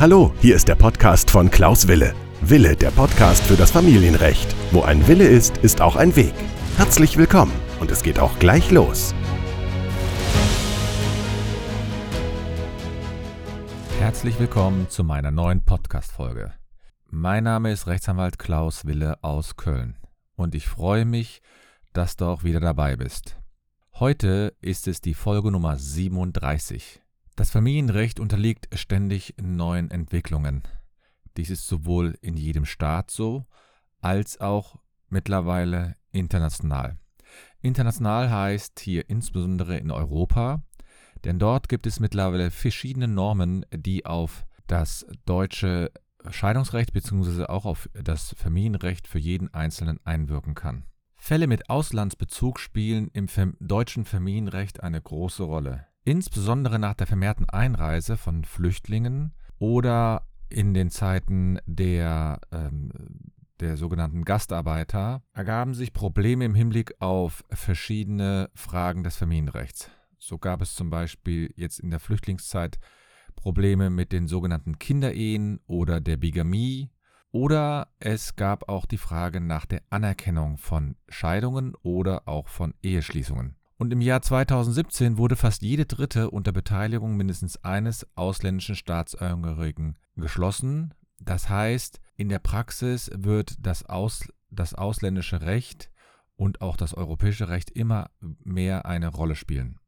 Hallo, hier ist der Podcast von Klaus Wille. Wille, der Podcast für das Familienrecht. Wo ein Wille ist, ist auch ein Weg. Herzlich willkommen und es geht auch gleich los. Herzlich willkommen zu meiner neuen Podcast-Folge. Mein Name ist Rechtsanwalt Klaus Wille aus Köln und ich freue mich, dass du auch wieder dabei bist. Heute ist es die Folge Nummer 37. Das Familienrecht unterliegt ständig neuen Entwicklungen. Dies ist sowohl in jedem Staat so, als auch mittlerweile international. International heißt hier insbesondere in Europa, denn dort gibt es mittlerweile verschiedene Normen, die auf das deutsche Scheidungsrecht bzw. auch auf das Familienrecht für jeden Einzelnen einwirken kann. Fälle mit Auslandsbezug spielen im deutschen Familienrecht eine große Rolle insbesondere nach der vermehrten Einreise von Flüchtlingen oder in den Zeiten der, ähm, der sogenannten Gastarbeiter ergaben sich Probleme im Hinblick auf verschiedene Fragen des Familienrechts. So gab es zum Beispiel jetzt in der Flüchtlingszeit Probleme mit den sogenannten Kinderehen oder der Bigamie oder es gab auch die Frage nach der Anerkennung von Scheidungen oder auch von Eheschließungen. Und im Jahr 2017 wurde fast jede dritte unter Beteiligung mindestens eines ausländischen Staatsangehörigen geschlossen. Das heißt, in der Praxis wird das, Aus, das ausländische Recht und auch das europäische Recht immer mehr eine Rolle spielen.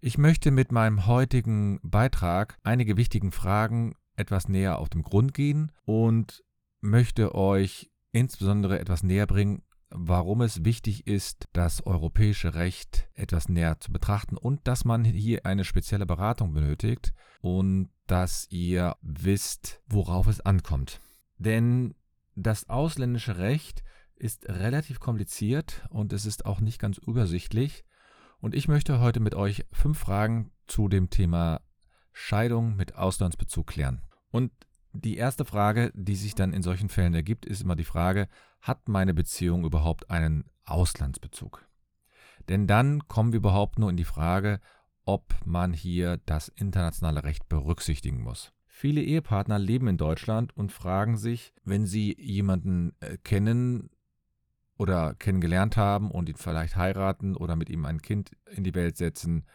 Ich möchte mit meinem heutigen Beitrag einige wichtigen Fragen etwas näher auf den Grund gehen und möchte euch insbesondere etwas näher bringen, warum es wichtig ist, das europäische Recht etwas näher zu betrachten und dass man hier eine spezielle Beratung benötigt und dass ihr wisst, worauf es ankommt. Denn das ausländische Recht ist relativ kompliziert und es ist auch nicht ganz übersichtlich. Und ich möchte heute mit euch fünf Fragen zu dem Thema Scheidung mit Auslandsbezug klären. Und die erste Frage, die sich dann in solchen Fällen ergibt, ist immer die Frage, hat meine Beziehung überhaupt einen Auslandsbezug? Denn dann kommen wir überhaupt nur in die Frage, ob man hier das internationale Recht berücksichtigen muss. Viele Ehepartner leben in Deutschland und fragen sich, wenn sie jemanden äh, kennen oder kennengelernt haben und ihn vielleicht heiraten oder mit ihm ein Kind in die Welt setzen,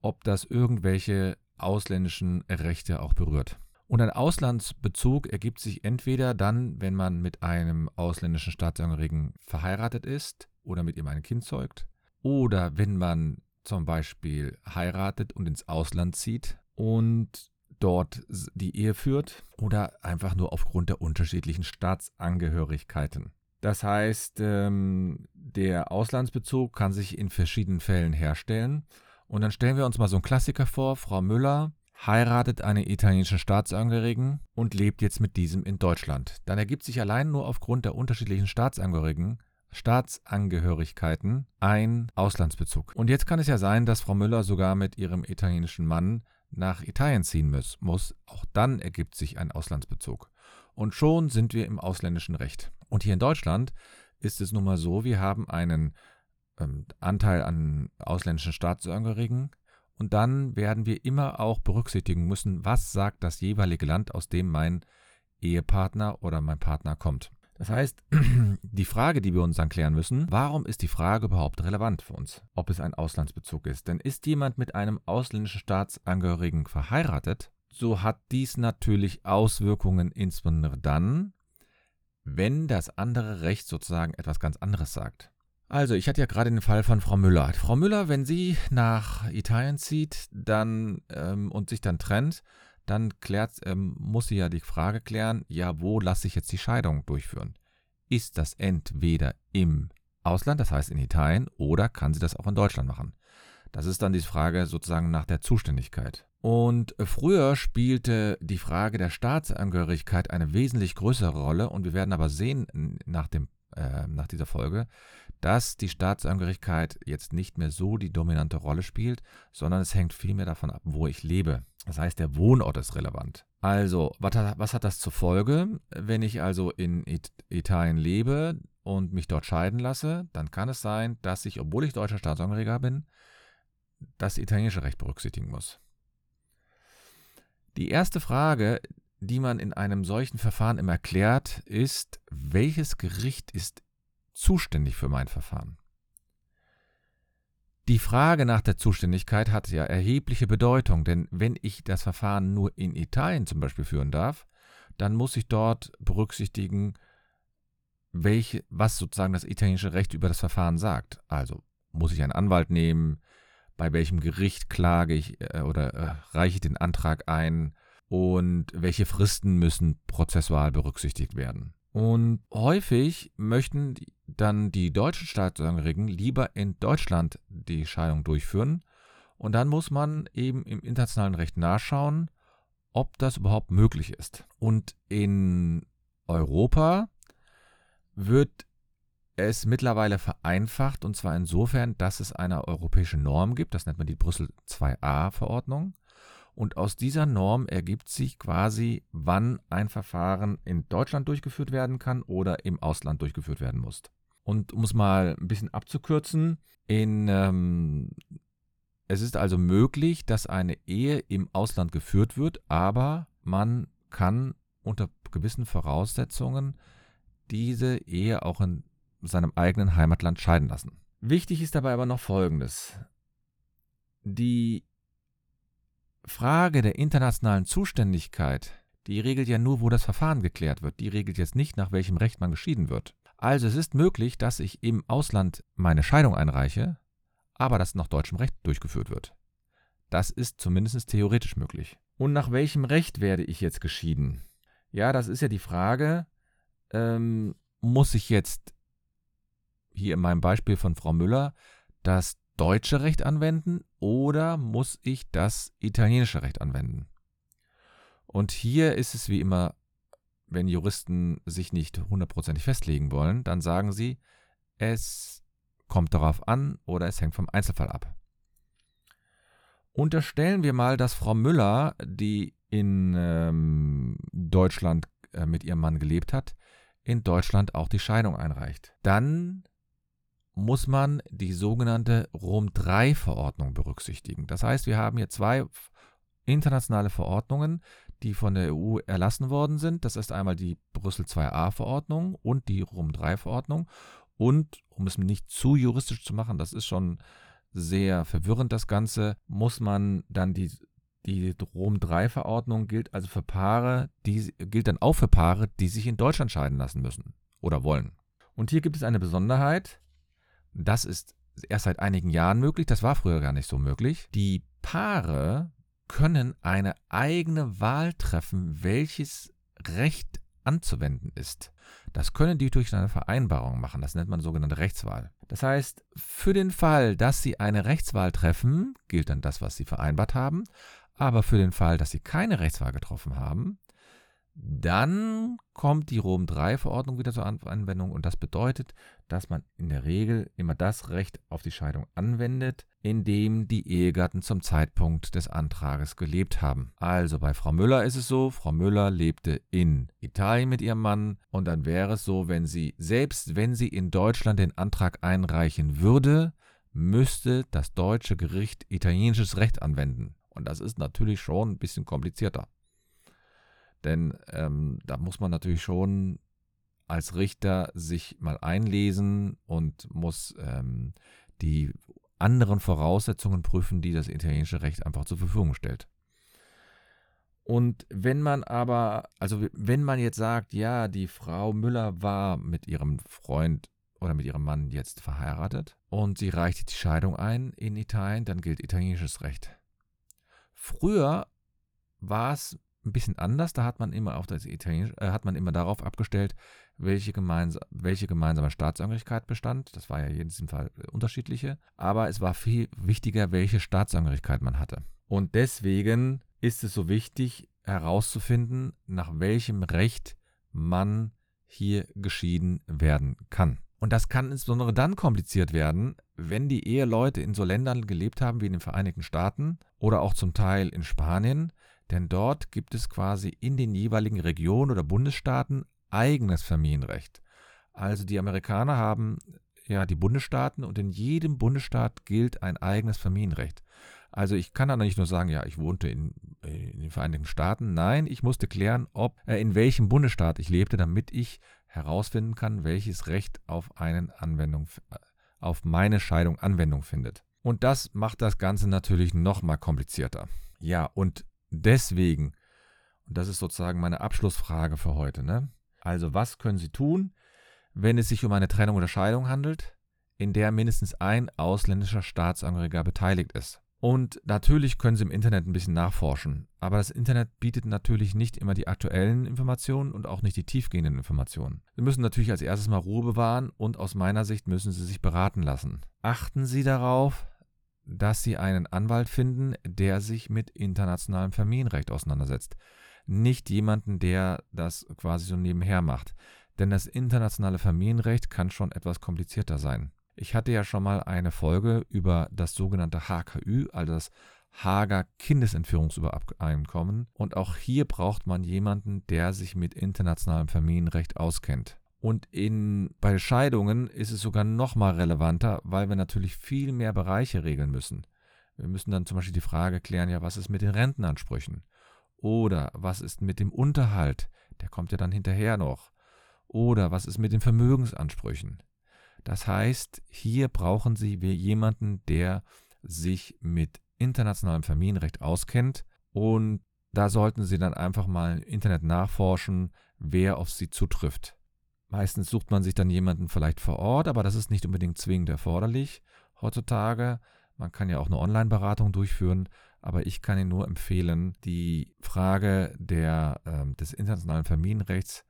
ob das irgendwelche ausländischen Rechte auch berührt. Und ein Auslandsbezug ergibt sich entweder dann, wenn man mit einem ausländischen Staatsangehörigen verheiratet ist oder mit ihm ein Kind zeugt, oder wenn man zum Beispiel heiratet und ins Ausland zieht und dort die Ehe führt, oder einfach nur aufgrund der unterschiedlichen Staatsangehörigkeiten. Das heißt, ähm, der Auslandsbezug kann sich in verschiedenen Fällen herstellen. Und dann stellen wir uns mal so einen Klassiker vor. Frau Müller heiratet einen italienischen Staatsangehörigen und lebt jetzt mit diesem in Deutschland. Dann ergibt sich allein nur aufgrund der unterschiedlichen Staatsangehörigen Staatsangehörigkeiten ein Auslandsbezug. Und jetzt kann es ja sein, dass Frau Müller sogar mit ihrem italienischen Mann nach Italien ziehen muss. muss. Auch dann ergibt sich ein Auslandsbezug. Und schon sind wir im ausländischen Recht. Und hier in Deutschland ist es nun mal so, wir haben einen ähm, Anteil an ausländischen Staatsangehörigen und dann werden wir immer auch berücksichtigen müssen, was sagt das jeweilige Land, aus dem mein Ehepartner oder mein Partner kommt. Das heißt, die Frage, die wir uns dann klären müssen, warum ist die Frage überhaupt relevant für uns, ob es ein Auslandsbezug ist? Denn ist jemand mit einem ausländischen Staatsangehörigen verheiratet, so hat dies natürlich Auswirkungen insbesondere dann, wenn das andere Recht sozusagen etwas ganz anderes sagt. Also, ich hatte ja gerade den Fall von Frau Müller. Frau Müller, wenn sie nach Italien zieht dann, ähm, und sich dann trennt, dann klärt, ähm, muss sie ja die Frage klären, ja, wo lasse ich jetzt die Scheidung durchführen? Ist das entweder im Ausland, das heißt in Italien, oder kann sie das auch in Deutschland machen? Das ist dann die Frage sozusagen nach der Zuständigkeit. Und äh, früher spielte die Frage der Staatsangehörigkeit eine wesentlich größere Rolle und wir werden aber sehen nach, dem, äh, nach dieser Folge, dass die Staatsangehörigkeit jetzt nicht mehr so die dominante Rolle spielt, sondern es hängt vielmehr davon ab, wo ich lebe. Das heißt, der Wohnort ist relevant. Also, was hat, was hat das zur Folge? Wenn ich also in Italien lebe und mich dort scheiden lasse, dann kann es sein, dass ich, obwohl ich deutscher Staatsangehöriger bin, das italienische Recht berücksichtigen muss. Die erste Frage, die man in einem solchen Verfahren immer klärt, ist, welches Gericht ist zuständig für mein Verfahren? Die Frage nach der Zuständigkeit hat ja erhebliche Bedeutung, denn wenn ich das Verfahren nur in Italien zum Beispiel führen darf, dann muss ich dort berücksichtigen, welche, was sozusagen das italienische Recht über das Verfahren sagt. Also muss ich einen Anwalt nehmen, bei welchem Gericht klage ich äh, oder äh, reiche ich den Antrag ein und welche Fristen müssen prozessual berücksichtigt werden. Und häufig möchten dann die deutschen Staatsangehörigen lieber in Deutschland die Scheidung durchführen. Und dann muss man eben im internationalen Recht nachschauen, ob das überhaupt möglich ist. Und in Europa wird es mittlerweile vereinfacht, und zwar insofern, dass es eine europäische Norm gibt, das nennt man die Brüssel 2a-Verordnung. Und aus dieser Norm ergibt sich quasi, wann ein Verfahren in Deutschland durchgeführt werden kann oder im Ausland durchgeführt werden muss. Und um es mal ein bisschen abzukürzen, in, ähm, es ist also möglich, dass eine Ehe im Ausland geführt wird, aber man kann unter gewissen Voraussetzungen diese Ehe auch in seinem eigenen Heimatland scheiden lassen. Wichtig ist dabei aber noch Folgendes. Die Frage der internationalen Zuständigkeit, die regelt ja nur, wo das Verfahren geklärt wird. Die regelt jetzt nicht, nach welchem Recht man geschieden wird. Also es ist möglich, dass ich im Ausland meine Scheidung einreiche, aber dass nach deutschem Recht durchgeführt wird. Das ist zumindest theoretisch möglich. Und nach welchem Recht werde ich jetzt geschieden? Ja, das ist ja die Frage, ähm, muss ich jetzt hier in meinem Beispiel von Frau Müller das deutsche Recht anwenden oder muss ich das italienische Recht anwenden? Und hier ist es wie immer, wenn Juristen sich nicht hundertprozentig festlegen wollen, dann sagen sie, es kommt darauf an oder es hängt vom Einzelfall ab. Unterstellen wir mal, dass Frau Müller, die in ähm, Deutschland äh, mit ihrem Mann gelebt hat, in Deutschland auch die Scheidung einreicht. Dann muss man die sogenannte Rom-III-Verordnung berücksichtigen. Das heißt, wir haben hier zwei internationale Verordnungen, die von der EU erlassen worden sind. Das ist einmal die Brüssel II-A-Verordnung und die Rom-III-Verordnung. Und um es nicht zu juristisch zu machen, das ist schon sehr verwirrend, das Ganze, muss man dann die, die Rom-III-Verordnung gilt also für Paare, die gilt dann auch für Paare, die sich in Deutschland scheiden lassen müssen oder wollen. Und hier gibt es eine Besonderheit, das ist erst seit einigen Jahren möglich, das war früher gar nicht so möglich. Die Paare können eine eigene Wahl treffen, welches Recht anzuwenden ist. Das können die durch eine Vereinbarung machen, das nennt man sogenannte Rechtswahl. Das heißt, für den Fall, dass sie eine Rechtswahl treffen, gilt dann das, was sie vereinbart haben, aber für den Fall, dass sie keine Rechtswahl getroffen haben, dann kommt die Rom-III-Verordnung wieder zur Anwendung und das bedeutet, dass man in der Regel immer das Recht auf die Scheidung anwendet, in dem die Ehegatten zum Zeitpunkt des Antrages gelebt haben. Also bei Frau Müller ist es so, Frau Müller lebte in Italien mit ihrem Mann und dann wäre es so, wenn sie, selbst wenn sie in Deutschland den Antrag einreichen würde, müsste das deutsche Gericht italienisches Recht anwenden. Und das ist natürlich schon ein bisschen komplizierter. Denn ähm, da muss man natürlich schon als Richter sich mal einlesen und muss ähm, die anderen Voraussetzungen prüfen, die das italienische Recht einfach zur Verfügung stellt. Und wenn man aber, also wenn man jetzt sagt, ja, die Frau Müller war mit ihrem Freund oder mit ihrem Mann jetzt verheiratet und sie reichte die Scheidung ein in Italien, dann gilt italienisches Recht. Früher war es ein bisschen anders. Da hat man immer auf das Italienisch, äh, hat man immer darauf abgestellt, welche, gemeinsa welche gemeinsame Staatsangehörigkeit bestand. Das war ja in diesem Fall äh, unterschiedliche. Aber es war viel wichtiger, welche Staatsangehörigkeit man hatte. Und deswegen ist es so wichtig herauszufinden, nach welchem Recht man hier geschieden werden kann. Und das kann insbesondere dann kompliziert werden, wenn die Eheleute in so Ländern gelebt haben wie in den Vereinigten Staaten oder auch zum Teil in Spanien, denn dort gibt es quasi in den jeweiligen Regionen oder Bundesstaaten eigenes Familienrecht. Also die Amerikaner haben ja die Bundesstaaten und in jedem Bundesstaat gilt ein eigenes Familienrecht. Also ich kann da nicht nur sagen, ja, ich wohnte in, in den Vereinigten Staaten. Nein, ich musste klären, ob äh, in welchem Bundesstaat ich lebte, damit ich herausfinden kann, welches Recht auf einen Anwendung, äh, auf meine Scheidung Anwendung findet. Und das macht das Ganze natürlich noch mal komplizierter. Ja, und deswegen, und das ist sozusagen meine Abschlussfrage für heute, ne? Also, was können Sie tun, wenn es sich um eine Trennung oder Scheidung handelt, in der mindestens ein ausländischer Staatsangehöriger beteiligt ist? Und natürlich können Sie im Internet ein bisschen nachforschen, aber das Internet bietet natürlich nicht immer die aktuellen Informationen und auch nicht die tiefgehenden Informationen. Sie müssen natürlich als erstes mal Ruhe bewahren und aus meiner Sicht müssen Sie sich beraten lassen. Achten Sie darauf, dass Sie einen Anwalt finden, der sich mit internationalem Familienrecht auseinandersetzt. Nicht jemanden, der das quasi so nebenher macht. Denn das internationale Familienrecht kann schon etwas komplizierter sein. Ich hatte ja schon mal eine Folge über das sogenannte HKÜ, also das Hager Kindesentführungsübereinkommen. Und auch hier braucht man jemanden, der sich mit internationalem Familienrecht auskennt. Und in, bei Scheidungen ist es sogar noch mal relevanter, weil wir natürlich viel mehr Bereiche regeln müssen. Wir müssen dann zum Beispiel die Frage klären, ja, was ist mit den Rentenansprüchen? Oder was ist mit dem Unterhalt? Der kommt ja dann hinterher noch. Oder was ist mit den Vermögensansprüchen? Das heißt, hier brauchen Sie jemanden, der sich mit internationalem Familienrecht auskennt und da sollten Sie dann einfach mal im Internet nachforschen, wer auf Sie zutrifft. Meistens sucht man sich dann jemanden vielleicht vor Ort, aber das ist nicht unbedingt zwingend erforderlich heutzutage. Man kann ja auch eine Online-Beratung durchführen, aber ich kann Ihnen nur empfehlen, die Frage der, äh, des internationalen Familienrechts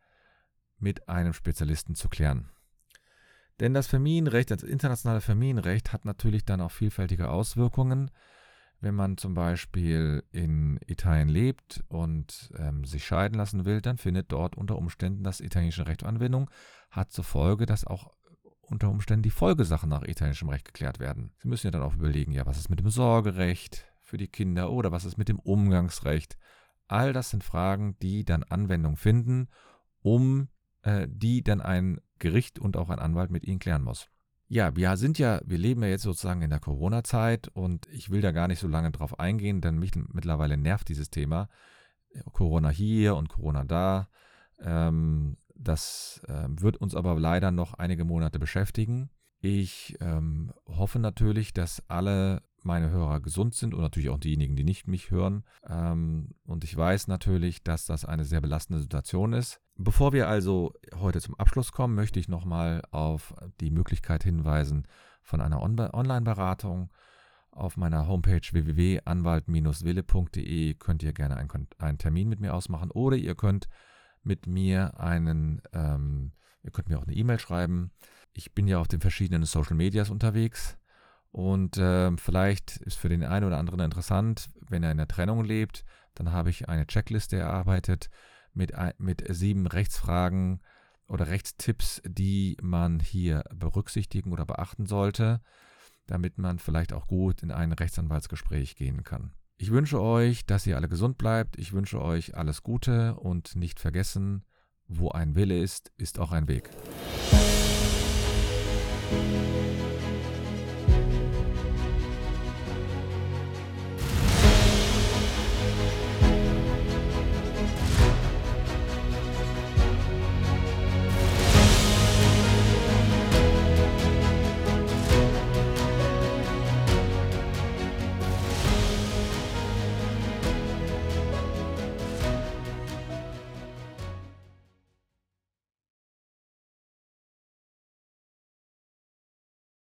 mit einem Spezialisten zu klären. Denn das Familienrecht, das internationale Familienrecht hat natürlich dann auch vielfältige Auswirkungen. Wenn man zum Beispiel in Italien lebt und ähm, sich scheiden lassen will, dann findet dort unter Umständen das italienische Recht Anwendung, hat zur Folge, dass auch unter Umständen die Folgesachen nach italienischem Recht geklärt werden. Sie müssen ja dann auch überlegen, ja, was ist mit dem Sorgerecht für die Kinder oder was ist mit dem Umgangsrecht. All das sind Fragen, die dann Anwendung finden, um äh, die dann ein Gericht und auch ein Anwalt mit ihnen klären muss. Ja, wir sind ja, wir leben ja jetzt sozusagen in der Corona-Zeit und ich will da gar nicht so lange drauf eingehen, denn mich mittlerweile nervt dieses Thema. Corona hier und Corona da. Ähm, das äh, wird uns aber leider noch einige Monate beschäftigen. Ich ähm, hoffe natürlich, dass alle meine Hörer gesund sind und natürlich auch diejenigen, die nicht mich hören. Ähm, und ich weiß natürlich, dass das eine sehr belastende Situation ist. Bevor wir also heute zum Abschluss kommen, möchte ich nochmal auf die Möglichkeit hinweisen von einer On Online-Beratung. Auf meiner Homepage www.anwalt-wille.de könnt ihr gerne einen, einen, Termin mit mir ausmachen oder ihr könnt mit mir einen, ähm, ihr könnt mir auch eine E-Mail schreiben. Ich bin ja auf den verschiedenen Social Medias unterwegs und äh, vielleicht ist für den einen oder anderen interessant, wenn er in der Trennung lebt, dann habe ich eine Checkliste erarbeitet mit, mit sieben Rechtsfragen oder Rechtstipps, die man hier berücksichtigen oder beachten sollte, damit man vielleicht auch gut in ein Rechtsanwaltsgespräch gehen kann. Ich wünsche euch, dass ihr alle gesund bleibt. Ich wünsche euch alles Gute und nicht vergessen, wo ein Wille ist, ist auch ein Weg.